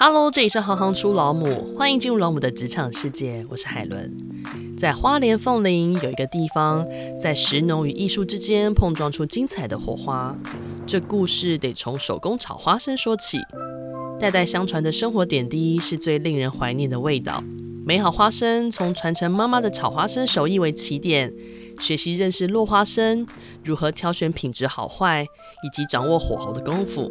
Hello，这里是行行出老母，欢迎进入老母的职场世界。我是海伦，在花莲凤林有一个地方，在食农与艺术之间碰撞出精彩的火花。这故事得从手工炒花生说起。代代相传的生活点滴是最令人怀念的味道。美好花生从传承妈妈的炒花生手艺为起点，学习认识落花生如何挑选品质好坏，以及掌握火候的功夫。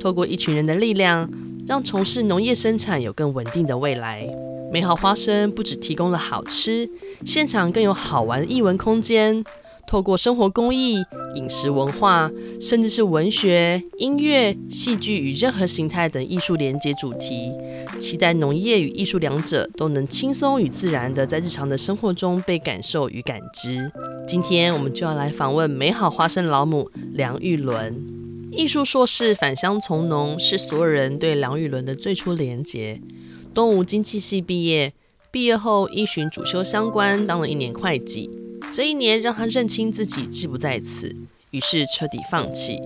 透过一群人的力量。让从事农业生产有更稳定的未来。美好花生不只提供了好吃，现场更有好玩的艺文空间。透过生活工艺、饮食文化，甚至是文学、音乐、戏剧与任何形态等艺术连接主题，期待农业与艺术两者都能轻松与自然地在日常的生活中被感受与感知。今天我们就要来访问美好花生老母梁玉伦。艺术硕士返乡从农，是所有人对梁郁伦的最初连结。东吴经济系毕业，毕业后依循主修相关，当了一年会计。这一年让他认清自己志不在此，于是彻底放弃。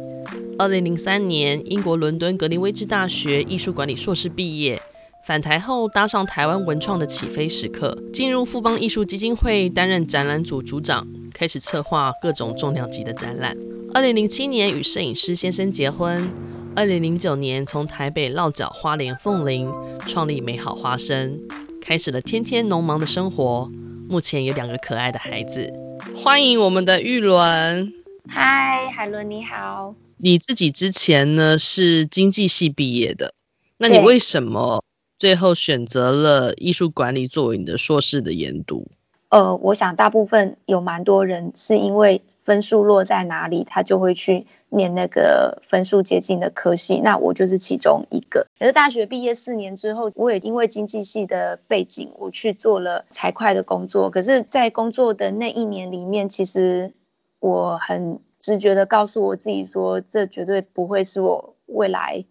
二零零三年，英国伦敦格林威治大学艺术管理硕士毕业，返台后搭上台湾文创的起飞时刻，进入富邦艺术基金会担任展览组组长，开始策划各种重量级的展览。二零零七年与摄影师先生结婚，二零零九年从台北落脚花莲凤林，创立美好花生，开始了天天农忙的生活。目前有两个可爱的孩子。欢迎我们的玉伦。嗨，海伦你好。你自己之前呢是经济系毕业的，那你为什么最后选择了艺术管理作为你的硕士的研读？呃，我想大部分有蛮多人是因为。分数落在哪里，他就会去念那个分数接近的科系。那我就是其中一个。可是大学毕业四年之后，我也因为经济系的背景，我去做了财会的工作。可是，在工作的那一年里面，其实我很直觉的告诉我自己说，这绝对不会是我未来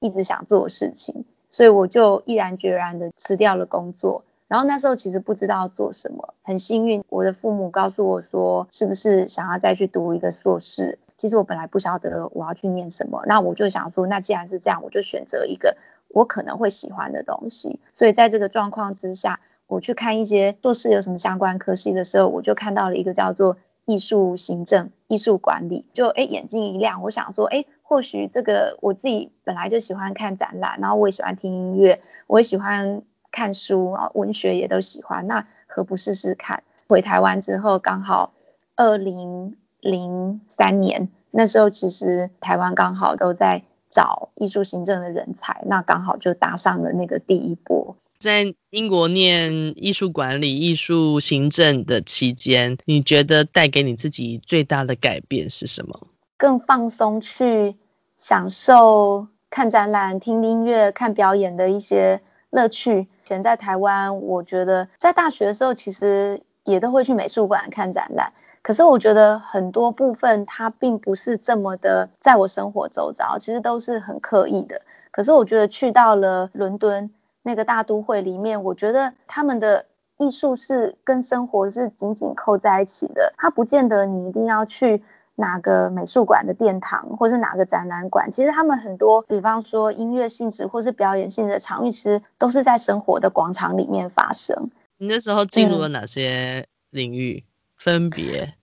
一直想做的事情。所以，我就毅然决然的辞掉了工作。然后那时候其实不知道做什么，很幸运，我的父母告诉我说，是不是想要再去读一个硕士？其实我本来不晓得我要去念什么，那我就想说，那既然是这样，我就选择一个我可能会喜欢的东西。所以在这个状况之下，我去看一些硕士有什么相关科系的时候，我就看到了一个叫做艺术行政、艺术管理，就哎眼睛一亮，我想说，哎，或许这个我自己本来就喜欢看展览，然后我也喜欢听音乐，我也喜欢。看书啊，文学也都喜欢，那何不试试看？回台湾之后，刚好二零零三年那时候，其实台湾刚好都在找艺术行政的人才，那刚好就搭上了那个第一波。在英国念艺术管理、艺术行政的期间，你觉得带给你自己最大的改变是什么？更放松，去享受看展览、听音乐、看表演的一些乐趣。前在台湾，我觉得在大学的时候，其实也都会去美术馆看展览。可是我觉得很多部分它并不是这么的在我生活周遭，其实都是很刻意的。可是我觉得去到了伦敦那个大都会里面，我觉得他们的艺术是跟生活是紧紧扣在一起的。它不见得你一定要去。哪个美术馆的殿堂，或是哪个展览馆，其实他们很多，比方说音乐性质或是表演性质的场域，其实都是在生活的广场里面发生。你那时候进入了哪些领域？嗯、分别？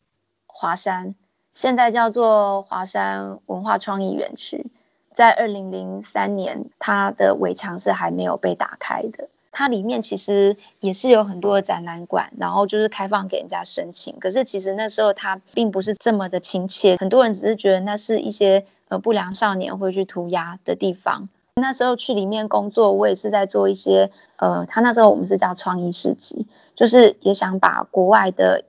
华山，现在叫做华山文化创意园区，在二零零三年，它的围墙是还没有被打开的。它里面其实也是有很多的展览馆，然后就是开放给人家申请。可是其实那时候它并不是这么的亲切，很多人只是觉得那是一些呃不良少年会去涂鸦的地方。那时候去里面工作，我也是在做一些呃，他那时候我们是叫创意市集，就是也想把国外的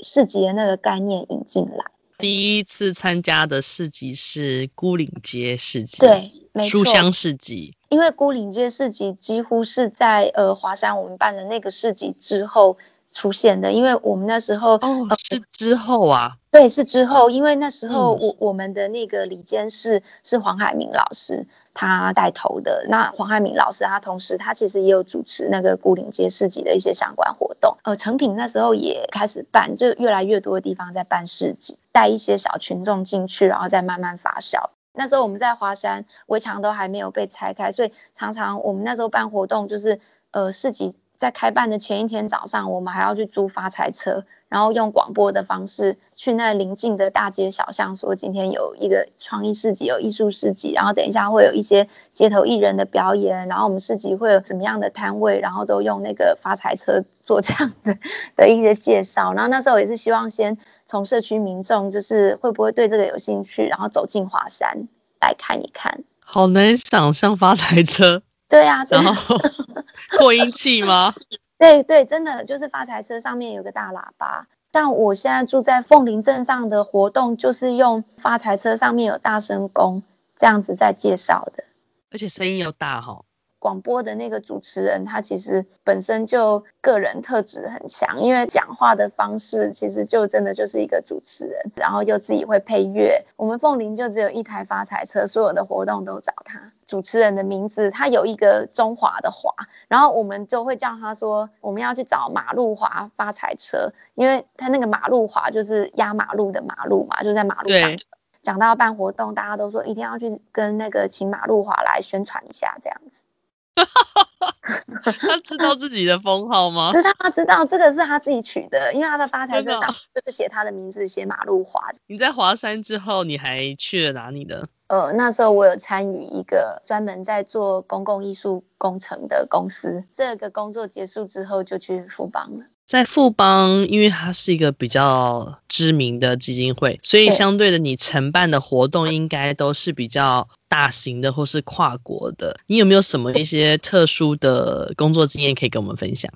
市集的那个概念引进来。第一次参加的市集是孤岭街市集，对，书香市集。因为孤岭街市集几乎是在呃华山我们办的那个市集之后出现的，因为我们那时候哦是之后啊，对，是之后，因为那时候我、嗯、我们的那个里监事是黄海明老师他带头的，那黄海明老师他同时他其实也有主持那个孤岭街市集的一些相关活动，呃，成品那时候也开始办，就越来越多的地方在办市集，带一些小群众进去，然后再慢慢发酵。那时候我们在华山围墙都还没有被拆开，所以常常我们那时候办活动就是呃市集在开办的前一天早上，我们还要去租发财车。然后用广播的方式去那邻近的大街小巷，说今天有一个创意市集，有艺术市集，然后等一下会有一些街头艺人的表演，然后我们市集会有怎么样的摊位，然后都用那个发财车做这样的 的一些介绍。然后那时候也是希望先从社区民众，就是会不会对这个有兴趣，然后走进华山来看一看。好难想象发财车，对呀、啊，然后扩音器吗？对对，真的就是发财车上面有个大喇叭。像我现在住在凤林镇上的活动，就是用发财车上面有大声公这样子在介绍的，而且声音又大哈、哦。广播的那个主持人，他其实本身就个人特质很强，因为讲话的方式其实就真的就是一个主持人，然后又自己会配乐。我们凤林就只有一台发财车，所有的活动都找他。主持人的名字他有一个中华的华，然后我们就会叫他说我们要去找马路华发财车，因为他那个马路华就是压马路的马路嘛，就在马路上。讲到办活动，大家都说一定要去跟那个请马路华来宣传一下，这样子。他知道自己的封号吗？知道，他知道这个是他自己取的，因为他的发财车上就是写他的名字，写马路华。你在华山之后，你还去了哪里呢？呃，那时候我有参与一个专门在做公共艺术工程的公司，这个工作结束之后就去富邦了。在富邦，因为它是一个比较知名的基金会，所以相对的，你承办的活动应该都是比较大型的或是跨国的。你有没有什么一些特殊的工作经验可以跟我们分享？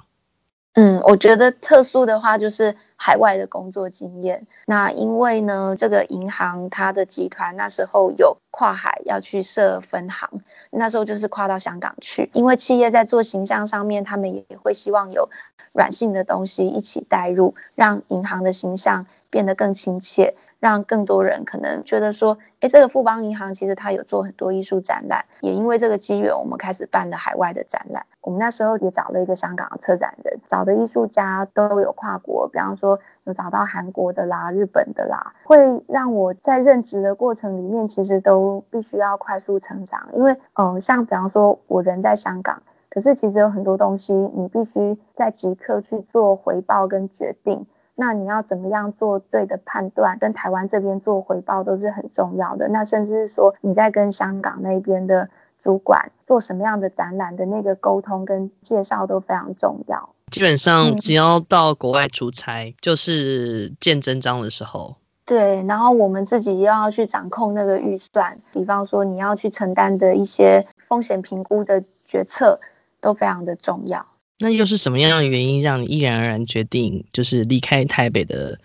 嗯，我觉得特殊的话就是海外的工作经验。那因为呢，这个银行它的集团那时候有跨海要去设分行，那时候就是跨到香港去。因为企业在做形象上面，他们也会希望有软性的东西一起带入，让银行的形象变得更亲切。让更多人可能觉得说，诶，这个富邦银行其实它有做很多艺术展览，也因为这个机缘，我们开始办了海外的展览。我们那时候也找了一个香港的策展人，找的艺术家都有跨国，比方说有找到韩国的啦、日本的啦，会让我在任职的过程里面，其实都必须要快速成长。因为，嗯、像比方说我人在香港，可是其实有很多东西你必须在即刻去做回报跟决定。那你要怎么样做对的判断，跟台湾这边做回报都是很重要的。那甚至是说你在跟香港那边的主管做什么样的展览的那个沟通跟介绍都非常重要。基本上只要到国外出差，嗯、就是见真章的时候。对，然后我们自己又要去掌控那个预算，比方说你要去承担的一些风险评估的决策都非常的重要。那又是什么样的原因让你毅然而然决定，就是离开台北的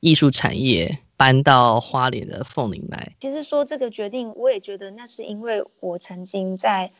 艺术产业，搬到花莲的凤林来？其实说这个决定，我也觉得那是因为我曾经在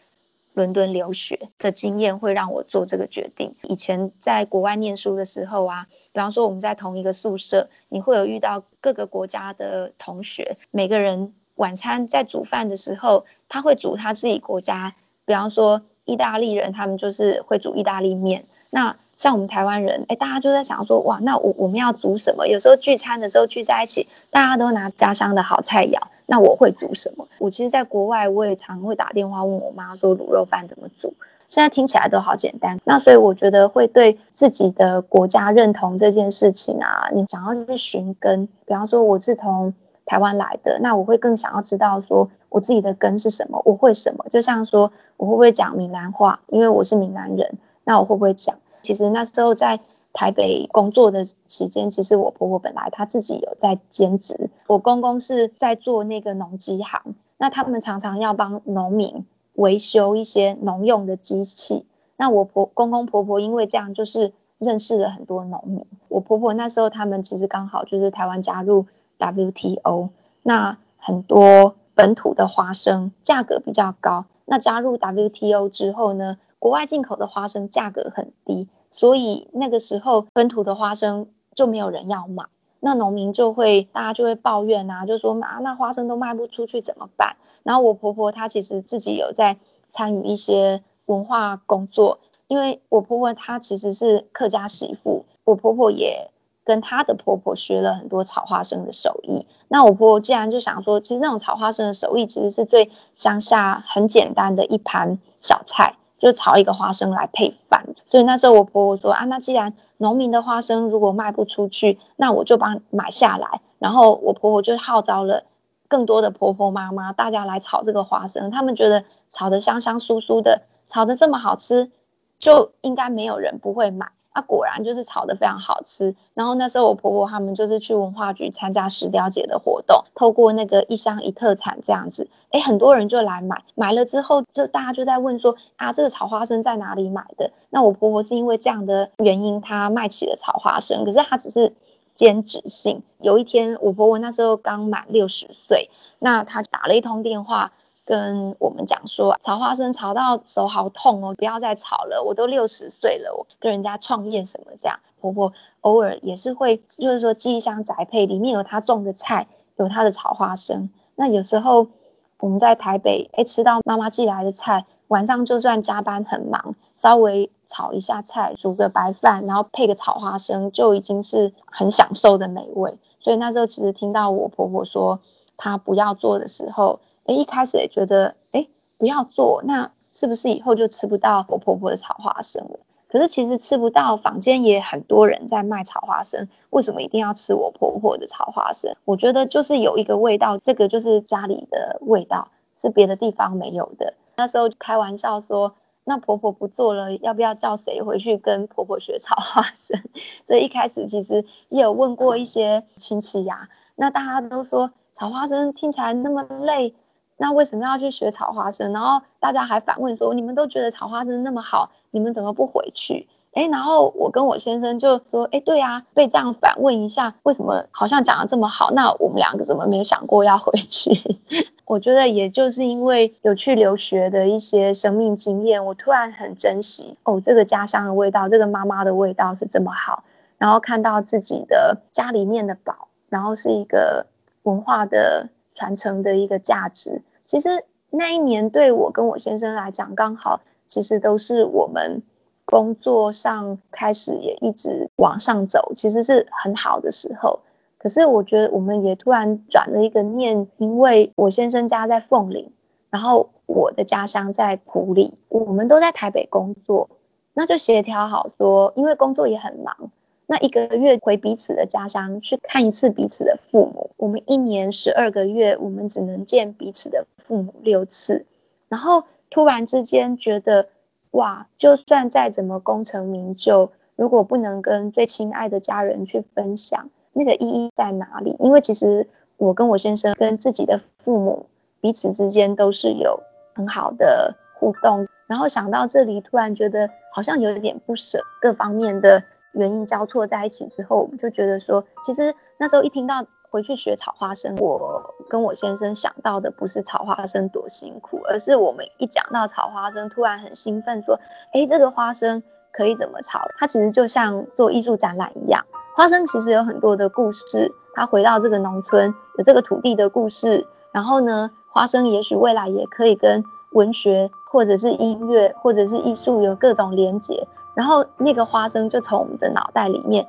伦敦留学的经验，会让我做这个决定。以前在国外念书的时候啊，比方说我们在同一个宿舍，你会有遇到各个国家的同学，每个人晚餐在煮饭的时候，他会煮他自己国家，比方说。意大利人他们就是会煮意大利面，那像我们台湾人，哎，大家就在想说，哇，那我我们要煮什么？有时候聚餐的时候聚在一起，大家都拿家乡的好菜肴，那我会煮什么？我其实，在国外我也常会打电话问我妈说，卤肉饭怎么煮？现在听起来都好简单。那所以我觉得会对自己的国家认同这件事情啊，你想要去寻根，比方说我是从台湾来的，那我会更想要知道说。我自己的根是什么？我会什么？就像说，我会不会讲闽南话？因为我是闽南人，那我会不会讲？其实那时候在台北工作的期间，其实我婆婆本来她自己有在兼职，我公公是在做那个农机行，那他们常常要帮农民维修一些农用的机器。那我婆公公婆婆因为这样，就是认识了很多农民。我婆婆那时候他们其实刚好就是台湾加入 WTO，那很多。本土的花生价格比较高，那加入 WTO 之后呢，国外进口的花生价格很低，所以那个时候本土的花生就没有人要买，那农民就会大家就会抱怨啊，就说啊，那花生都卖不出去怎么办？然后我婆婆她其实自己有在参与一些文化工作，因为我婆婆她其实是客家媳妇，我婆婆也跟她的婆婆学了很多炒花生的手艺。那我婆婆既然就想说，其实那种炒花生的手艺，其实是最乡下很简单的一盘小菜，就炒一个花生来配饭。所以那时候我婆婆说啊，那既然农民的花生如果卖不出去，那我就帮买下来。然后我婆婆就号召了更多的婆婆妈妈，大家来炒这个花生。他们觉得炒的香香酥酥的，炒的这么好吃，就应该没有人不会买。那、果然就是炒的非常好吃。然后那时候我婆婆他们就是去文化局参加石雕节的活动，透过那个一乡一特产这样子，哎，很多人就来买。买了之后，就大家就在问说啊，这个炒花生在哪里买的？那我婆婆是因为这样的原因，她卖起了炒花生。可是她只是兼职性。有一天，我婆婆那时候刚满六十岁，那她打了一通电话。跟我们讲说，炒花生炒到手好痛哦，不要再炒了。我都六十岁了，我跟人家创业什么这样。婆婆偶尔也是会，就是说寄一箱宅配，里面有她种的菜，有她的炒花生。那有时候我们在台北，哎，吃到妈妈寄来的菜，晚上就算加班很忙，稍微炒一下菜，煮个白饭，然后配个炒花生，就已经是很享受的美味。所以那时候其实听到我婆婆说她不要做的时候。哎，一开始也觉得，哎，不要做，那是不是以后就吃不到我婆婆的炒花生了？可是其实吃不到，坊间也很多人在卖炒花生，为什么一定要吃我婆婆的炒花生？我觉得就是有一个味道，这个就是家里的味道，是别的地方没有的。那时候就开玩笑说，那婆婆不做了，要不要叫谁回去跟婆婆学炒花生？所以一开始其实也有问过一些亲戚呀，那大家都说炒花生听起来那么累。那为什么要去学炒花生？然后大家还反问说：“你们都觉得炒花生那么好，你们怎么不回去？”诶，然后我跟我先生就说：“诶，对啊，被这样反问一下，为什么好像讲得这么好？那我们两个怎么没有想过要回去？” 我觉得也就是因为有去留学的一些生命经验，我突然很珍惜哦，这个家乡的味道，这个妈妈的味道是这么好。然后看到自己的家里面的宝，然后是一个文化的。传承的一个价值，其实那一年对我跟我先生来讲，刚好其实都是我们工作上开始也一直往上走，其实是很好的时候。可是我觉得我们也突然转了一个念，因为我先生家在凤林，然后我的家乡在埔里，我们都在台北工作，那就协调好说，因为工作也很忙。那一个月回彼此的家乡去看一次彼此的父母，我们一年十二个月，我们只能见彼此的父母六次。然后突然之间觉得，哇，就算再怎么功成名就，如果不能跟最亲爱的家人去分享，那个意义在哪里？因为其实我跟我先生跟自己的父母彼此之间都是有很好的互动。然后想到这里，突然觉得好像有一点不舍，各方面的。原因交错在一起之后，我们就觉得说，其实那时候一听到回去学炒花生，我跟我先生想到的不是炒花生多辛苦，而是我们一讲到炒花生，突然很兴奋，说，哎，这个花生可以怎么炒？它其实就像做艺术展览一样，花生其实有很多的故事，它回到这个农村有这个土地的故事，然后呢，花生也许未来也可以跟文学或者是音乐或者是艺术有各种连结。然后那个花生就从我们的脑袋里面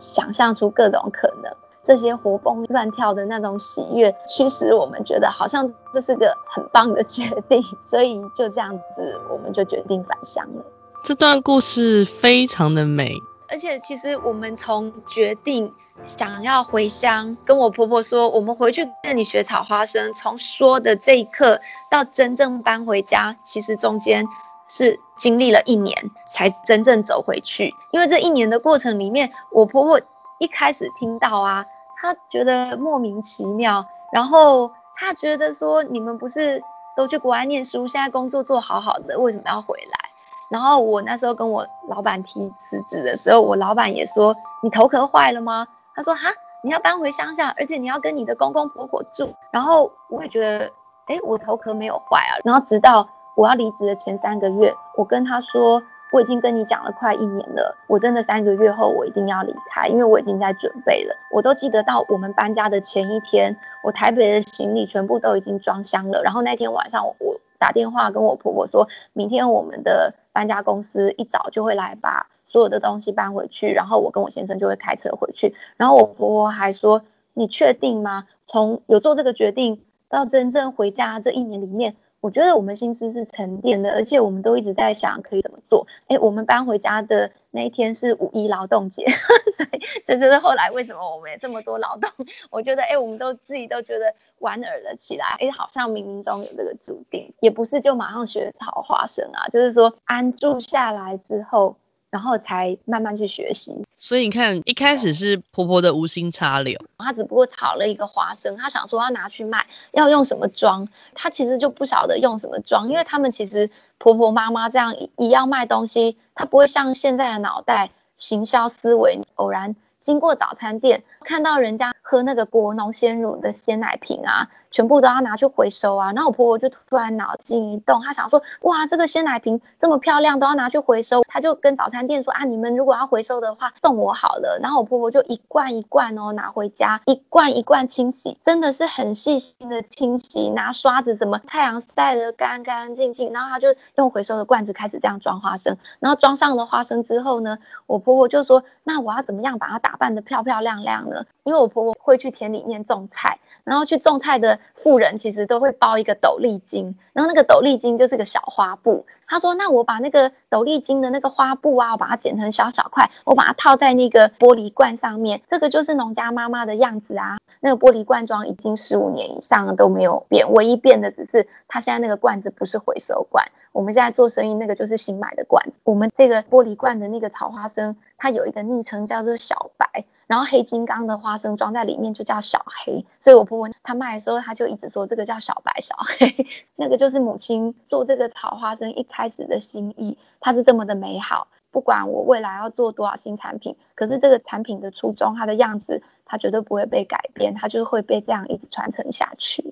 想象出各种可能，这些活蹦乱跳的那种喜悦，驱使我们觉得好像这是个很棒的决定，所以就这样子，我们就决定返乡了。这段故事非常的美，而且其实我们从决定想要回乡，跟我婆婆说我们回去跟你学炒花生，从说的这一刻到真正搬回家，其实中间。是经历了一年才真正走回去，因为这一年的过程里面，我婆婆一开始听到啊，她觉得莫名其妙，然后她觉得说，你们不是都去国外念书，现在工作做好好的，为什么要回来？然后我那时候跟我老板提辞职的时候，我老板也说，你头壳坏了吗？他说哈，你要搬回乡下，而且你要跟你的公公婆婆住，然后我也觉得，哎，我头壳没有坏啊，然后直到。我要离职的前三个月，我跟他说，我已经跟你讲了快一年了，我真的三个月后我一定要离开，因为我已经在准备了。我都记得到我们搬家的前一天，我台北的行李全部都已经装箱了。然后那天晚上，我打电话跟我婆婆说，明天我们的搬家公司一早就会来把所有的东西搬回去，然后我跟我先生就会开车回去。然后我婆婆还说：“你确定吗？从有做这个决定到真正回家这一年里面。”我觉得我们心思是沉淀的，而且我们都一直在想可以怎么做。哎，我们搬回家的那一天是五一劳动节，所以这就是后来为什么我们有这么多劳动。我觉得，哎，我们都自己都觉得莞尔了起来。哎，好像冥冥中有这个注定，也不是就马上学炒花生啊，就是说安住下来之后。然后才慢慢去学习，所以你看，一开始是婆婆的无心插柳，她只不过炒了一个花生，她想说要拿去卖，要用什么装，她其实就不晓得用什么装，因为他们其实婆婆妈妈这样一一样卖东西，她不会像现在的脑袋行销思维，偶然经过早餐店看到人家喝那个国农鲜乳的鲜奶瓶啊。全部都要拿去回收啊！然后我婆婆就突然脑筋一动，她想说：哇，这个鲜奶瓶这么漂亮，都要拿去回收。她就跟早餐店说：啊，你们如果要回收的话，送我好了。然后我婆婆就一罐一罐哦拿回家，一罐一罐清洗，真的是很细心的清洗，拿刷子什么，太阳晒得干干净净。然后她就用回收的罐子开始这样装花生。然后装上了花生之后呢，我婆婆就说：那我要怎么样把它打扮得漂漂亮亮呢？因为我婆婆会去田里面种菜。然后去种菜的富人其实都会包一个斗笠巾，然后那个斗笠巾就是个小花布。他说：“那我把那个斗笠巾的那个花布啊，我把它剪成小小块，我把它套在那个玻璃罐上面，这个就是农家妈妈的样子啊。那个玻璃罐装已经十五年以上了都没有变，唯一变的只是它现在那个罐子不是回收罐。我们现在做生意那个就是新买的罐。我们这个玻璃罐的那个草花生，它有一个昵称叫做小白。”然后黑金刚的花生装在里面就叫小黑，所以我婆婆她卖的时候，她就一直说这个叫小白小黑，那个就是母亲做这个炒花生一开始的心意，它是这么的美好。不管我未来要做多少新产品，可是这个产品的初衷，它的样子，它绝对不会被改变，它就会被这样一直传承下去。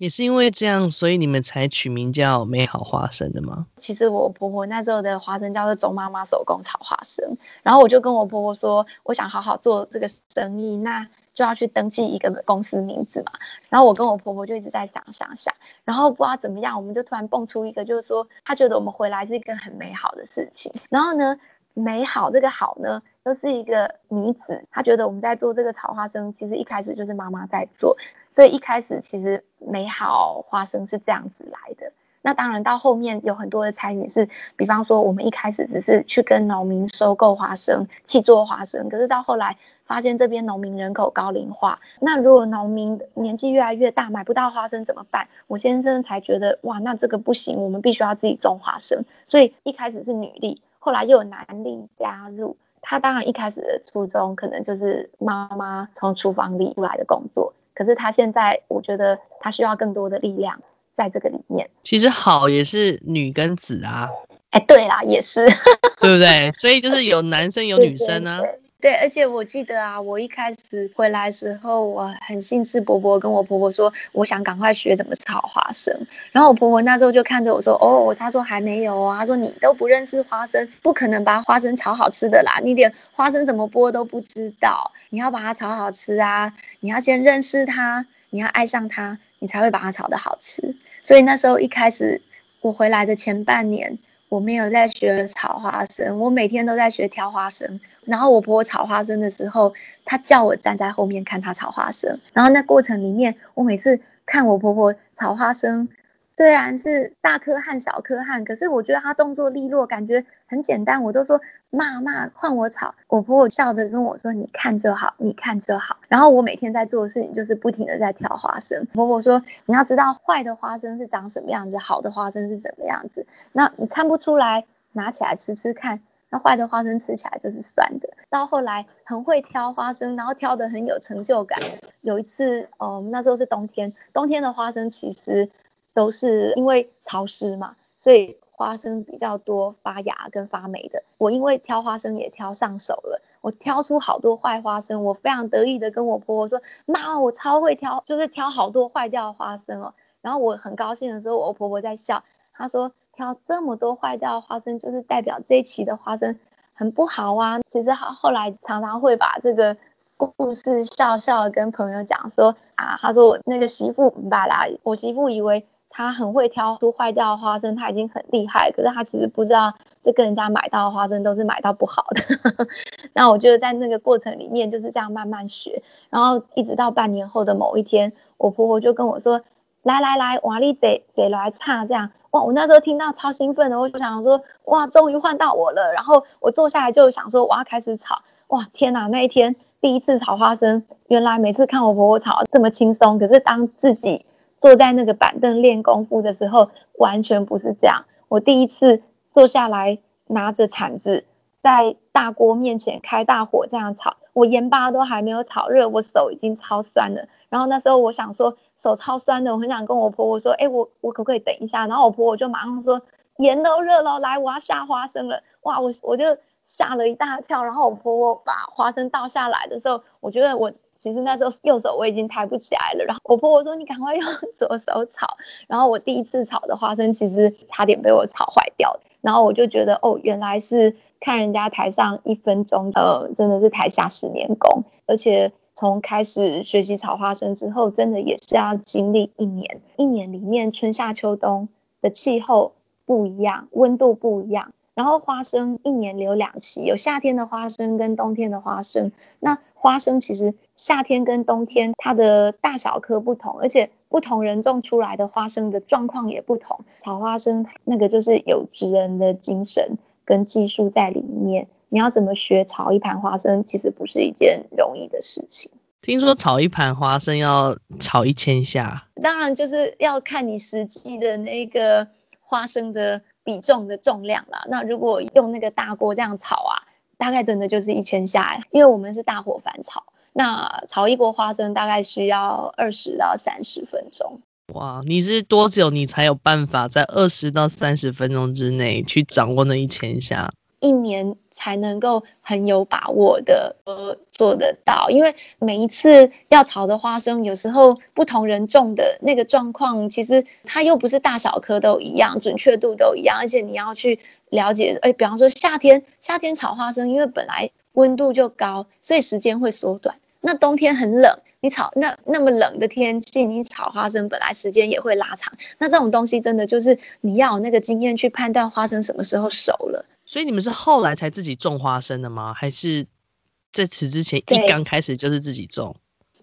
也是因为这样，所以你们才取名叫美好花生的吗？其实我婆婆那时候的花生叫做钟妈妈手工炒花生，然后我就跟我婆婆说，我想好好做这个生意，那就要去登记一个公司名字嘛。然后我跟我婆婆就一直在想想想，然后不知道怎么样，我们就突然蹦出一个，就是说她觉得我们回来是一个很美好的事情。然后呢，美好这个好呢，都是一个女子，她觉得我们在做这个炒花生，其实一开始就是妈妈在做。所以一开始其实美好花生是这样子来的，那当然到后面有很多的参与是，比方说我们一开始只是去跟农民收购花生，去做花生，可是到后来发现这边农民人口高龄化，那如果农民年纪越来越大，买不到花生怎么办？我先生才觉得哇，那这个不行，我们必须要自己种花生。所以一开始是女力，后来又有男力加入，他当然一开始的初衷可能就是妈妈从厨房里出来的工作。可是他现在，我觉得他需要更多的力量在这个里面。其实好也是女跟子啊，哎，对啦，也是，对不对？所以就是有男生有女生啊。对对对对，而且我记得啊，我一开始回来时候，我很兴致勃勃跟我婆婆说，我想赶快学怎么炒花生。然后我婆婆那时候就看着我说，哦，她说还没有啊，她说你都不认识花生，不可能把花生炒好吃的啦，你连花生怎么剥都不知道，你要把它炒好吃啊，你要先认识它，你要爱上它，你才会把它炒的好吃。所以那时候一开始我回来的前半年。我没有在学炒花生，我每天都在学挑花生。然后我婆婆炒花生的时候，她叫我站在后面看她炒花生。然后那过程里面，我每次看我婆婆炒花生。虽然是大颗和小颗汗，可是我觉得她动作利落，感觉很简单。我都说骂骂换我炒，我婆婆笑着跟我说：“你看就好，你看就好。”然后我每天在做的事情就是不停的在挑花生。婆婆说：“你要知道坏的花生是长什么样子，好的花生是怎么样子。那你看不出来，拿起来吃吃看。那坏的花生吃起来就是酸的。到后来很会挑花生，然后挑得很有成就感。有一次，嗯，那时候是冬天，冬天的花生其实。”都是因为潮湿嘛，所以花生比较多发芽跟发霉的。我因为挑花生也挑上手了，我挑出好多坏花生，我非常得意的跟我婆婆说：“妈，我超会挑，就是挑好多坏掉的花生哦。”然后我很高兴的时候，我婆婆在笑，她说：“挑这么多坏掉的花生，就是代表这一期的花生很不好啊。”其实她后来常常会把这个故事笑笑跟朋友讲说：“啊，她说我那个媳妇明白啦，我媳妇以为。”他很会挑出坏掉的花生，他已经很厉害。可是他其实不知道，就跟人家买到的花生都是买到不好的。那我觉得在那个过程里面就是这样慢慢学，然后一直到半年后的某一天，我婆婆就跟我说：“来来来，瓦力得得来唱这样。”哇，我那时候听到超兴奋的，我就想说：“哇，终于换到我了。”然后我坐下来就想说：“我要开始炒。”哇，天哪！那一天第一次炒花生，原来每次看我婆婆炒这么轻松，可是当自己坐在那个板凳练功夫的时候，完全不是这样。我第一次坐下来，拿着铲子在大锅面前开大火这样炒，我盐巴都还没有炒热，我手已经超酸了。然后那时候我想说，手超酸的，我很想跟我婆婆说，哎，我我可不可以等一下？然后我婆婆就马上说，盐都热了，来，我要下花生了。哇，我我就吓了一大跳。然后我婆婆把花生倒下来的时候，我觉得我。其实那时候右手我已经抬不起来了，然后我婆婆说，你赶快用 左手炒，然后我第一次炒的花生其实差点被我炒坏掉，然后我就觉得哦，原来是看人家台上一分钟，呃，真的是台下十年功，而且从开始学习炒花生之后，真的也是要经历一年，一年里面春夏秋冬的气候不一样，温度不一样。然后花生一年留两期，有夏天的花生跟冬天的花生。那花生其实夏天跟冬天它的大小颗不同，而且不同人种出来的花生的状况也不同。炒花生那个就是有职人的精神跟技术在里面。你要怎么学炒一盘花生，其实不是一件容易的事情。听说炒一盘花生要炒一千下，当然就是要看你实际的那个花生的。比重的重量啦，那如果用那个大锅这样炒啊，大概真的就是一千下来，因为我们是大火翻炒，那炒一锅花生大概需要二十到三十分钟。哇，你是多久你才有办法在二十到三十分钟之内去掌握那一千下？一年才能够很有把握的呃做得到，因为每一次要炒的花生，有时候不同人种的那个状况，其实它又不是大小颗都一样，准确度都一样，而且你要去了解，哎，比方说夏天夏天炒花生，因为本来温度就高，所以时间会缩短。那冬天很冷，你炒那那么冷的天气，你炒花生本来时间也会拉长。那这种东西真的就是你要有那个经验去判断花生什么时候熟了。所以你们是后来才自己种花生的吗？还是在此之前一刚开始就是自己种？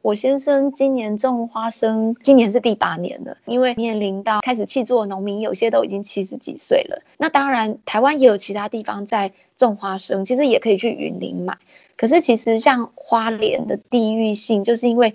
我先生今年种花生，今年是第八年了。因为面临到开始契作农民，有些都已经七十几岁了。那当然，台湾也有其他地方在种花生，其实也可以去云林买。可是其实像花莲的地域性，就是因为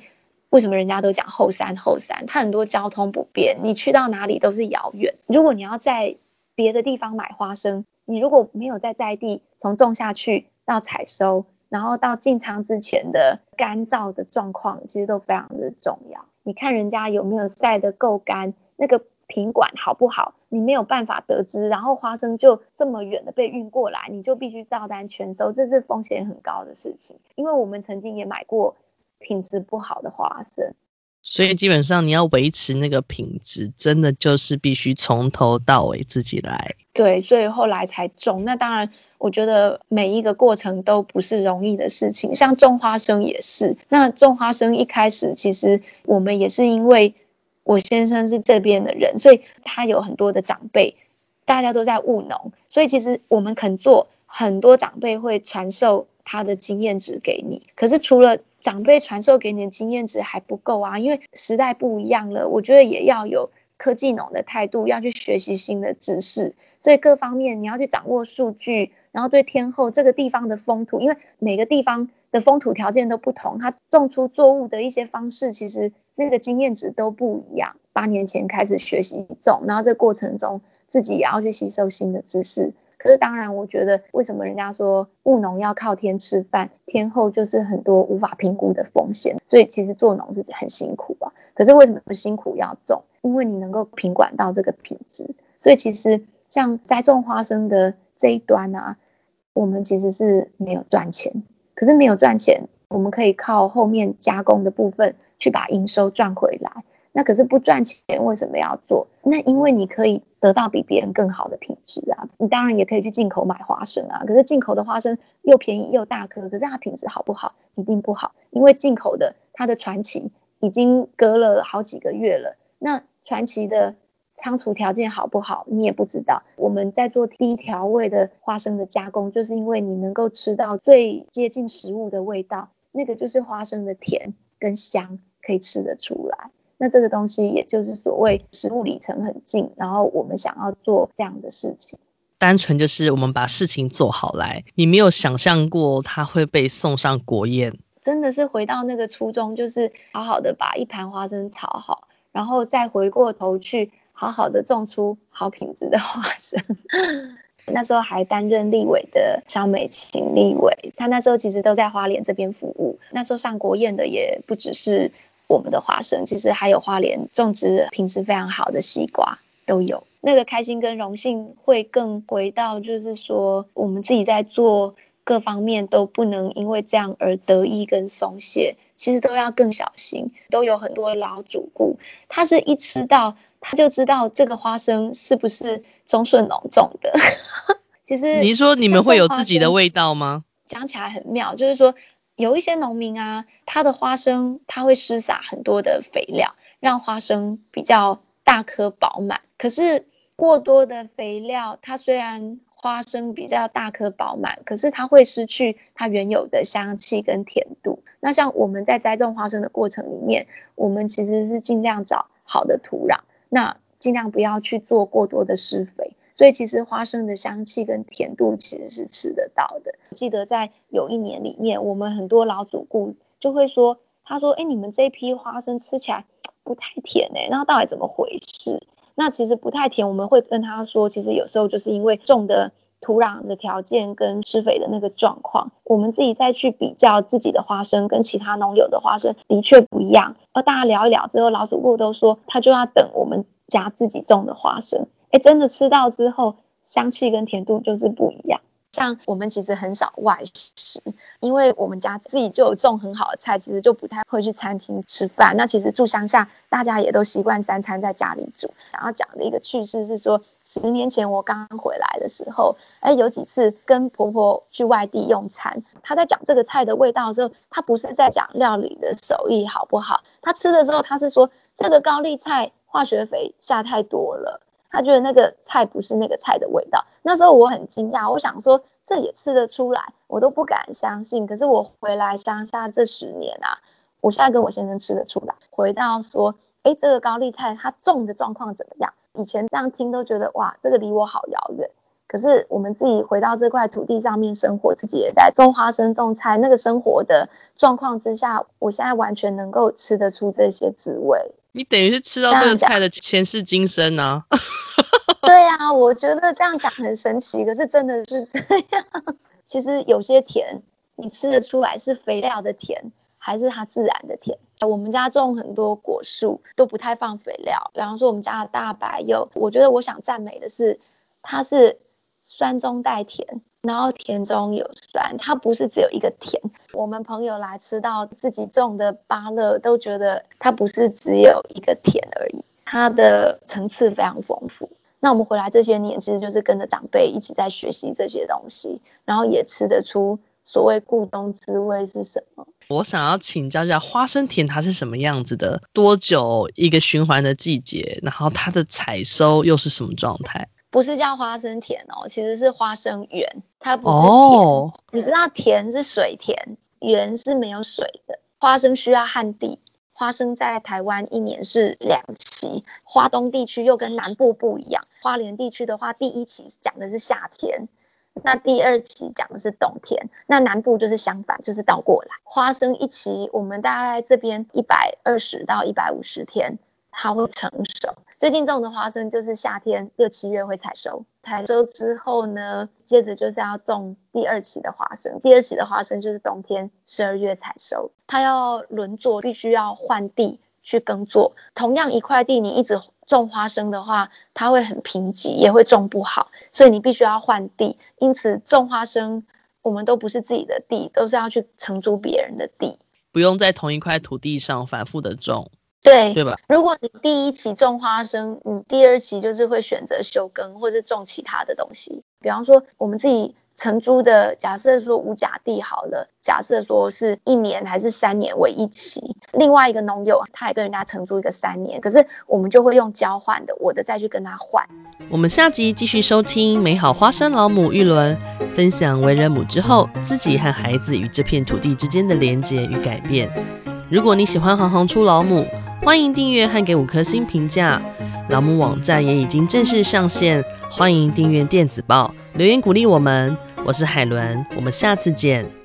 为什么人家都讲后山后山，它很多交通不便，你去到哪里都是遥远。如果你要在别的地方买花生，你如果没有在在地从种下去到采收，然后到进仓之前的干燥的状况，其实都非常的重要。你看人家有没有晒得够干，那个品管好不好，你没有办法得知。然后花生就这么远的被运过来，你就必须照单全收，这是风险很高的事情。因为我们曾经也买过品质不好的花生。所以基本上你要维持那个品质，真的就是必须从头到尾自己来。对，所以后来才种。那当然，我觉得每一个过程都不是容易的事情。像种花生也是。那种花生一开始，其实我们也是因为我先生是这边的人，所以他有很多的长辈，大家都在务农，所以其实我们肯做，很多长辈会传授他的经验值给你。可是除了长辈传授给你的经验值还不够啊，因为时代不一样了，我觉得也要有科技农的态度，要去学习新的知识。所以各方面你要去掌握数据，然后对天后这个地方的风土，因为每个地方的风土条件都不同，它种出作物的一些方式，其实那个经验值都不一样。八年前开始学习种，然后这过程中自己也要去吸收新的知识。可是当然，我觉得为什么人家说务农要靠天吃饭，天候就是很多无法评估的风险，所以其实做农是很辛苦啊。可是为什么不辛苦要种？因为你能够品管到这个品质。所以其实像栽种花生的这一端啊，我们其实是没有赚钱。可是没有赚钱，我们可以靠后面加工的部分去把营收赚回来。那可是不赚钱，为什么要做？那因为你可以得到比别人更好的品质啊。你当然也可以去进口买花生啊。可是进口的花生又便宜又大颗，可是它品质好不好？一定不好。因为进口的它的传奇已经隔了好几个月了。那传奇的仓储条件好不好，你也不知道。我们在做低调味的花生的加工，就是因为你能够吃到最接近食物的味道，那个就是花生的甜跟香，可以吃得出来。那这个东西也就是所谓食物里程很近，然后我们想要做这样的事情，单纯就是我们把事情做好来。你没有想象过它会被送上国宴，真的是回到那个初衷，就是好好的把一盘花生炒好，然后再回过头去好好的种出好品质的花生。那时候还担任立委的萧美琴立委，她那时候其实都在花莲这边服务。那时候上国宴的也不只是。我们的花生其实还有花莲种植品质非常好的西瓜都有，那个开心跟荣幸会更回到，就是说我们自己在做各方面都不能因为这样而得意跟松懈，其实都要更小心。都有很多老主顾，他是一吃到他就知道这个花生是不是中顺农种的。其实你说你们会有自己的味道吗？讲起来很妙，就是说。有一些农民啊，他的花生他会施撒很多的肥料，让花生比较大颗饱满。可是过多的肥料，它虽然花生比较大颗饱满，可是它会失去它原有的香气跟甜度。那像我们在栽种花生的过程里面，我们其实是尽量找好的土壤，那尽量不要去做过多的施肥。所以其实花生的香气跟甜度其实是吃得到的。记得在有一年里面，我们很多老主顾就会说：“他说，哎，你们这批花生吃起来不太甜哎，那到底怎么回事？”那其实不太甜，我们会跟他说，其实有时候就是因为种的土壤的条件跟施肥的那个状况，我们自己再去比较自己的花生跟其他农友的花生的确不一样。而大家聊一聊之后，老主顾都说他就要等我们家自己种的花生。哎，真的吃到之后，香气跟甜度就是不一样。像我们其实很少外食，因为我们家自己就有种很好的菜，其实就不太会去餐厅吃饭。那其实住乡下，大家也都习惯三餐在家里煮。想要讲的一个趣事是说，十年前我刚回来的时候，哎，有几次跟婆婆去外地用餐，她在讲这个菜的味道的时候，她不是在讲料理的手艺好不好，她吃的时候，她是说这个高丽菜化学肥下太多了。他觉得那个菜不是那个菜的味道，那时候我很惊讶，我想说这也吃得出来，我都不敢相信。可是我回来乡下这十年啊，我现在跟我先生吃得出来。回到说，哎，这个高丽菜它种的状况怎么样？以前这样听都觉得哇，这个离我好遥远。可是我们自己回到这块土地上面生活，自己也在种花生、种菜，那个生活的状况之下，我现在完全能够吃得出这些滋味。你等于是吃到这个菜的前世今生呢、啊？对呀、啊，我觉得这样讲很神奇，可是真的是这样。其实有些甜，你吃得出来是肥料的甜，还是它自然的甜？我们家种很多果树，都不太放肥料。比方说我们家的大白柚，我觉得我想赞美的是，它是酸中带甜。然后甜中有酸，它不是只有一个甜。我们朋友来吃到自己种的芭乐，都觉得它不是只有一个甜而已，它的层次非常丰富。那我们回来这些年，其实就是跟着长辈一起在学习这些东西，然后也吃得出所谓故冬滋味是什么。我想要请教一下，花生甜它是什么样子的？多久一个循环的季节？然后它的采收又是什么状态？不是叫花生田哦，其实是花生园，它不是甜。Oh. 你知道甜是水田，园是没有水的。花生需要旱地，花生在台湾一年是两期，花东地区又跟南部不一样。花莲地区的话，第一期讲的是夏天，那第二期讲的是冬天。那南部就是相反，就是倒过来。花生一期，我们大概这边一百二十到一百五十天，它会成熟。最近种的花生就是夏天六七月会采收，采收之后呢，接着就是要种第二期的花生。第二期的花生就是冬天十二月采收，它要轮作，必须要换地去耕作。同样一块地，你一直种花生的话，它会很贫瘠，也会种不好，所以你必须要换地。因此种花生，我们都不是自己的地，都是要去承租别人的地，不用在同一块土地上反复的种。对，对吧？如果你第一期种花生，你第二期就是会选择休耕或者种其他的东西。比方说，我们自己承租的，假设说五甲地好了，假设说是一年还是三年为一期，另外一个农友他也跟人家承租一个三年，可是我们就会用交换的，我的再去跟他换。我们下集继续收听美好花生老母玉伦分享为人母之后，自己和孩子与这片土地之间的连结与改变。如果你喜欢行行出老母，欢迎订阅和给五颗星评价。老母网站也已经正式上线，欢迎订阅电子报，留言鼓励我们。我是海伦，我们下次见。